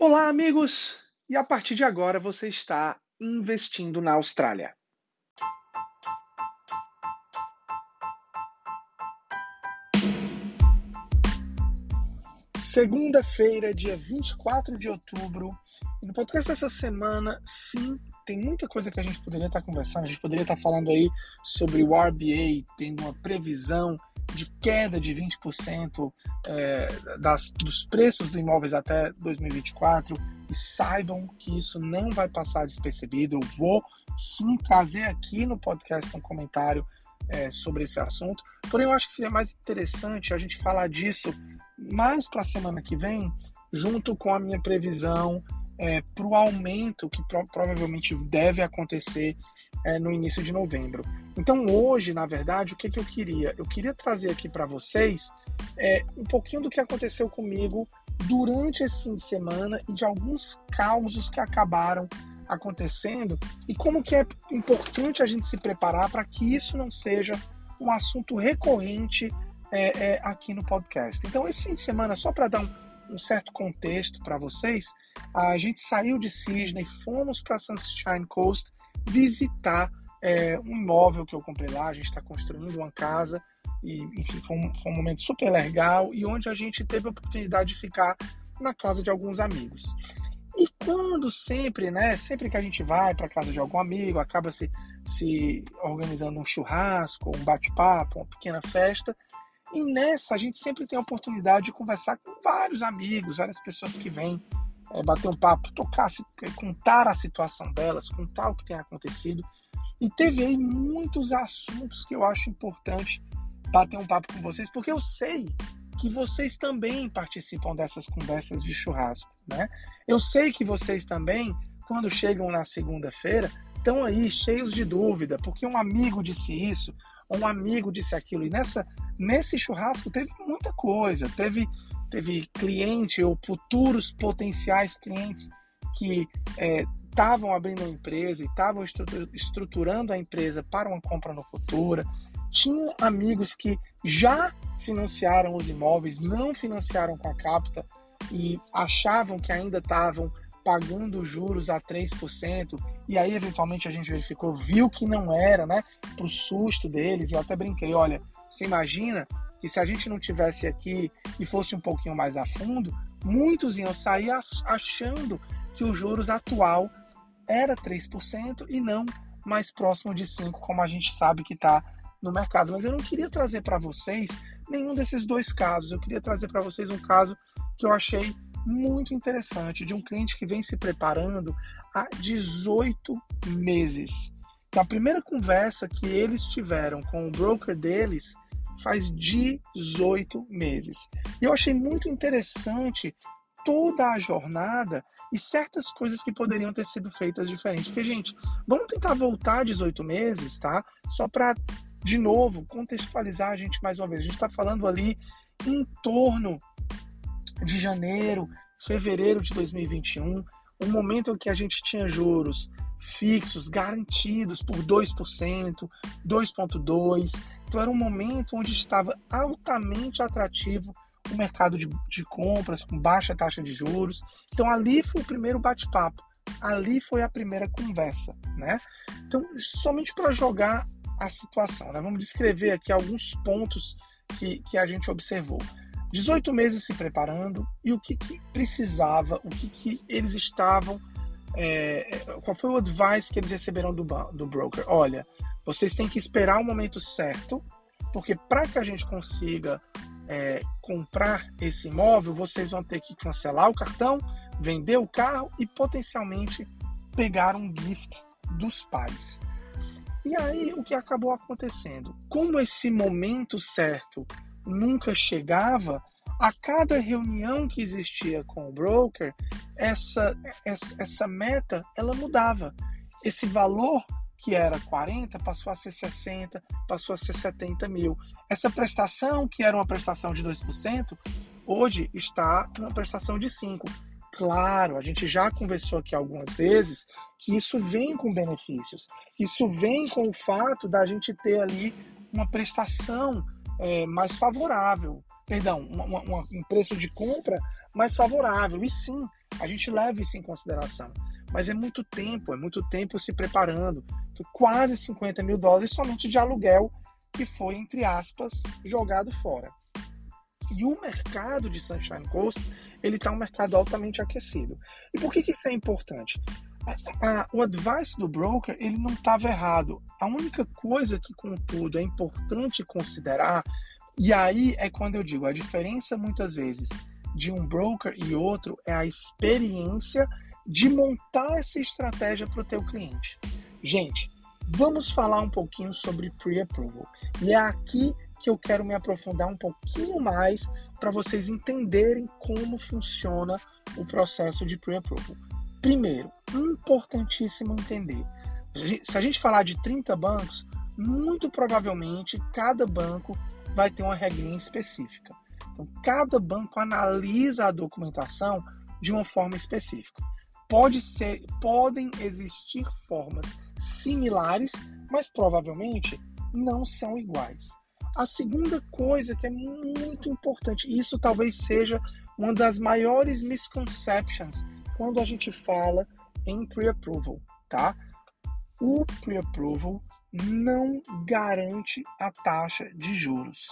Olá, amigos! E a partir de agora você está investindo na Austrália. Segunda-feira, dia 24 de outubro. E no podcast dessa semana, sim, tem muita coisa que a gente poderia estar conversando. A gente poderia estar falando aí sobre o RBA tendo uma previsão de queda de 20% é, das, dos preços dos imóveis até 2024 e saibam que isso não vai passar despercebido. Eu vou sim trazer aqui no podcast um comentário é, sobre esse assunto. Porém, eu acho que seria mais interessante a gente falar disso mais para a semana que vem, junto com a minha previsão é, para o aumento que pro provavelmente deve acontecer é, no início de novembro. Então hoje, na verdade, o que, que eu queria? Eu queria trazer aqui para vocês é, um pouquinho do que aconteceu comigo durante esse fim de semana e de alguns causos que acabaram acontecendo e como que é importante a gente se preparar para que isso não seja um assunto recorrente é, é, aqui no podcast. Então esse fim de semana, só para dar um, um certo contexto para vocês, a gente saiu de Sydney, fomos para Sunshine Coast visitar é, um imóvel que eu comprei lá. A gente está construindo uma casa e, enfim, foi um, foi um momento super legal e onde a gente teve a oportunidade de ficar na casa de alguns amigos. E quando sempre, né, sempre que a gente vai para casa de algum amigo, acaba se, se organizando um churrasco, um bate-papo, uma pequena festa. E nessa a gente sempre tem a oportunidade de conversar com vários amigos, várias pessoas que vêm é, bater um papo, tocar, contar a situação delas, contar o que tem acontecido. E teve aí muitos assuntos que eu acho importante bater um papo com vocês, porque eu sei que vocês também participam dessas conversas de churrasco, né? Eu sei que vocês também, quando chegam na segunda-feira, estão aí cheios de dúvida, porque um amigo disse isso, um amigo disse aquilo, e nessa nesse churrasco teve muita coisa, teve teve cliente ou futuros potenciais clientes que estavam é, abrindo uma empresa e estavam estruturando a empresa para uma compra no futuro. Tinha amigos que já financiaram os imóveis, não financiaram com a Capta e achavam que ainda estavam pagando juros a 3%, e aí eventualmente a gente verificou, viu que não era, né? Pro susto deles, eu até brinquei, olha, você imagina que se a gente não tivesse aqui e fosse um pouquinho mais a fundo, muitos iam sair achando que o juros atual era 3% e não mais próximo de 5%, como a gente sabe que está no mercado. Mas eu não queria trazer para vocês nenhum desses dois casos. Eu queria trazer para vocês um caso que eu achei muito interessante de um cliente que vem se preparando há 18 meses. Então, a primeira conversa que eles tiveram com o broker deles faz 18 meses. E eu achei muito interessante toda a jornada e certas coisas que poderiam ter sido feitas diferentes. Porque, gente, vamos tentar voltar 18 meses, tá? Só para, de novo, contextualizar a gente mais uma vez. A gente está falando ali em torno de janeiro, fevereiro de 2021, um momento em que a gente tinha juros fixos, garantidos por 2%, 2,2%. Então era um momento onde estava altamente atrativo o mercado de, de compras, com baixa taxa de juros. Então ali foi o primeiro bate-papo, ali foi a primeira conversa, né? Então, somente para jogar a situação, né? Vamos descrever aqui alguns pontos que, que a gente observou. 18 meses se preparando e o que, que precisava, o que, que eles estavam. É, qual foi o advice que eles receberam do, do broker? Olha, vocês têm que esperar o momento certo, porque para que a gente consiga é, comprar esse imóvel, vocês vão ter que cancelar o cartão, vender o carro e potencialmente pegar um gift dos pais. E aí o que acabou acontecendo? Como esse momento certo nunca chegava, a cada reunião que existia com o broker, essa, essa, essa meta ela mudava. Esse valor que era 40 passou a ser 60, passou a ser 70 mil. Essa prestação, que era uma prestação de 2%, hoje está uma prestação de 5%. Claro, a gente já conversou aqui algumas vezes que isso vem com benefícios. Isso vem com o fato da gente ter ali uma prestação é, mais favorável, perdão, uma, uma, um preço de compra mais favorável. E sim, A gente leva isso em consideração. Mas é muito tempo, é muito tempo se preparando. Foi quase 50 mil dólares somente de aluguel que foi, entre aspas, jogado fora. E o mercado de Sunshine Coast, ele está um mercado altamente aquecido. E por que, que isso é importante? A, o advice do broker, ele não estava errado. A única coisa que, contudo, é importante considerar, e aí é quando eu digo, a diferença muitas vezes de um broker e outro é a experiência de montar essa estratégia para o teu cliente. Gente, vamos falar um pouquinho sobre pre-approval. E é aqui que eu quero me aprofundar um pouquinho mais para vocês entenderem como funciona o processo de pre-approval. Primeiro, importantíssimo entender. Se a gente falar de 30 bancos, muito provavelmente cada banco vai ter uma regrinha específica. Então, cada banco analisa a documentação de uma forma específica. Pode ser, podem existir formas similares, mas provavelmente não são iguais. A segunda coisa que é muito importante, isso talvez seja uma das maiores misconceptions quando a gente fala em pre-approval, tá? O pre-approval não garante a taxa de juros,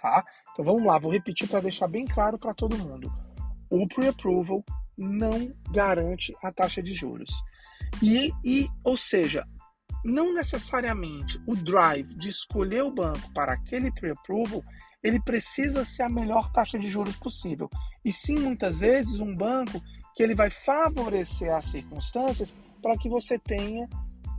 tá? Então vamos lá, vou repetir para deixar bem claro para todo mundo. O pre-approval não garante a taxa de juros. E, e, ou seja, não necessariamente o drive de escolher o banco para aquele pre-approval, ele precisa ser a melhor taxa de juros possível. E sim, muitas vezes, um banco que ele vai favorecer as circunstâncias para que você tenha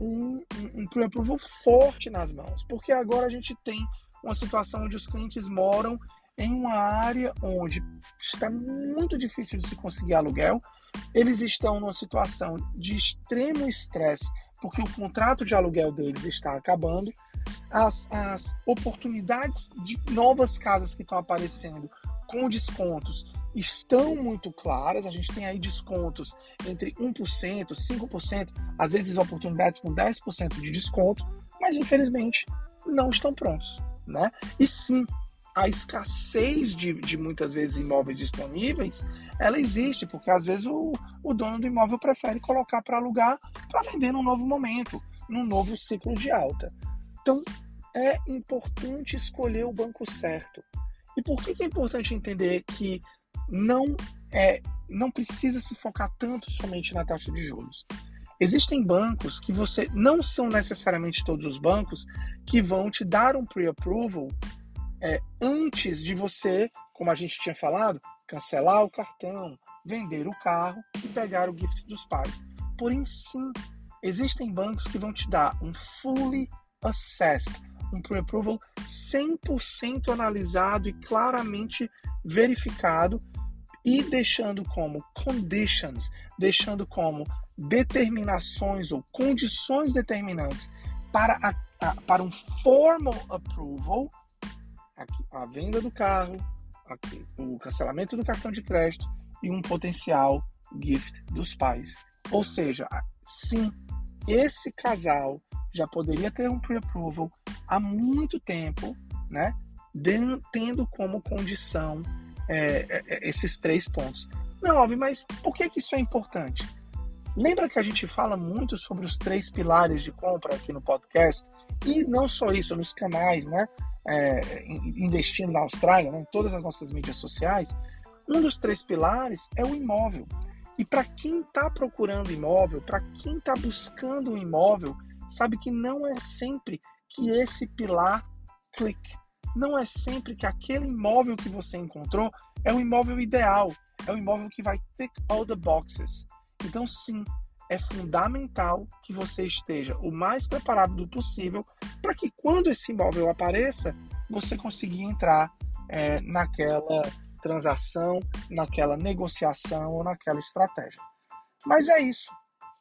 um, um, um forte nas mãos. Porque agora a gente tem uma situação onde os clientes moram em uma área onde está muito difícil de se conseguir aluguel, eles estão numa situação de extremo estresse porque o contrato de aluguel deles está acabando, as, as oportunidades de novas casas que estão aparecendo com descontos estão muito claras. A gente tem aí descontos entre 1%, 5%, às vezes oportunidades com 10% de desconto, mas infelizmente não estão prontos. Né? E sim, a escassez de, de muitas vezes imóveis disponíveis ela existe, porque às vezes o, o dono do imóvel prefere colocar para alugar para vender num novo momento, num novo ciclo de alta. Então, é importante escolher o banco certo. E por que, que é importante entender que não é não precisa se focar tanto somente na taxa de juros? Existem bancos que você não são necessariamente todos os bancos que vão te dar um pre-approval é, antes de você, como a gente tinha falado, cancelar o cartão, vender o carro e pegar o gift dos pais. Porém, sim, existem bancos que vão te dar um fully assessed, um pre-approval 100% analisado e claramente verificado e deixando como conditions, deixando como determinações ou condições determinantes para, a, a, para um formal approval, a, a venda do carro, aqui, o cancelamento do cartão de crédito e um potencial gift dos pais. Ou seja, sim, esse casal já poderia ter um pre-approval há muito tempo, né? tendo como condição é, é, é, esses três pontos. Não, óbvio, mas por que, que isso é importante? Lembra que a gente fala muito sobre os três pilares de compra aqui no podcast? E não só isso, nos canais, né? é, investindo na Austrália, né, em todas as nossas mídias sociais, um dos três pilares é o imóvel. E para quem está procurando imóvel, para quem está buscando um imóvel, sabe que não é sempre que esse pilar clique. Não é sempre que aquele imóvel que você encontrou é o imóvel ideal, é o imóvel que vai tick all the boxes. Então, sim, é fundamental que você esteja o mais preparado possível para que quando esse imóvel apareça, você consiga entrar é, naquela transação, naquela negociação ou naquela estratégia. Mas é isso.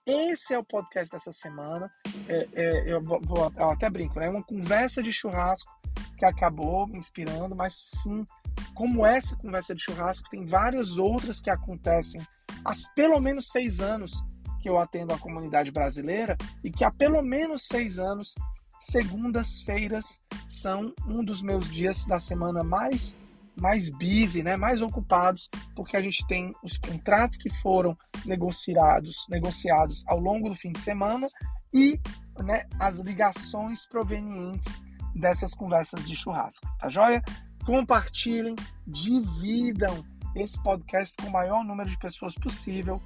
Esse é o podcast dessa semana. É, é, eu, vou, vou, eu até brinco, né? É uma conversa de churrasco que acabou me inspirando, mas sim, como essa conversa de churrasco, tem várias outras que acontecem há pelo menos seis anos que eu atendo a comunidade brasileira e que há pelo menos seis anos, segundas-feiras são um dos meus dias da semana mais mais busy, né, mais ocupados, porque a gente tem os contratos que foram negociados, negociados ao longo do fim de semana e né, as ligações provenientes dessas conversas de churrasco, tá joia? Compartilhem, dividam esse podcast com o maior número de pessoas possível.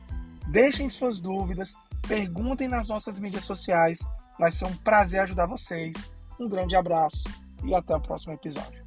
Deixem suas dúvidas, perguntem nas nossas mídias sociais. Vai ser um prazer ajudar vocês. Um grande abraço e até o próximo episódio.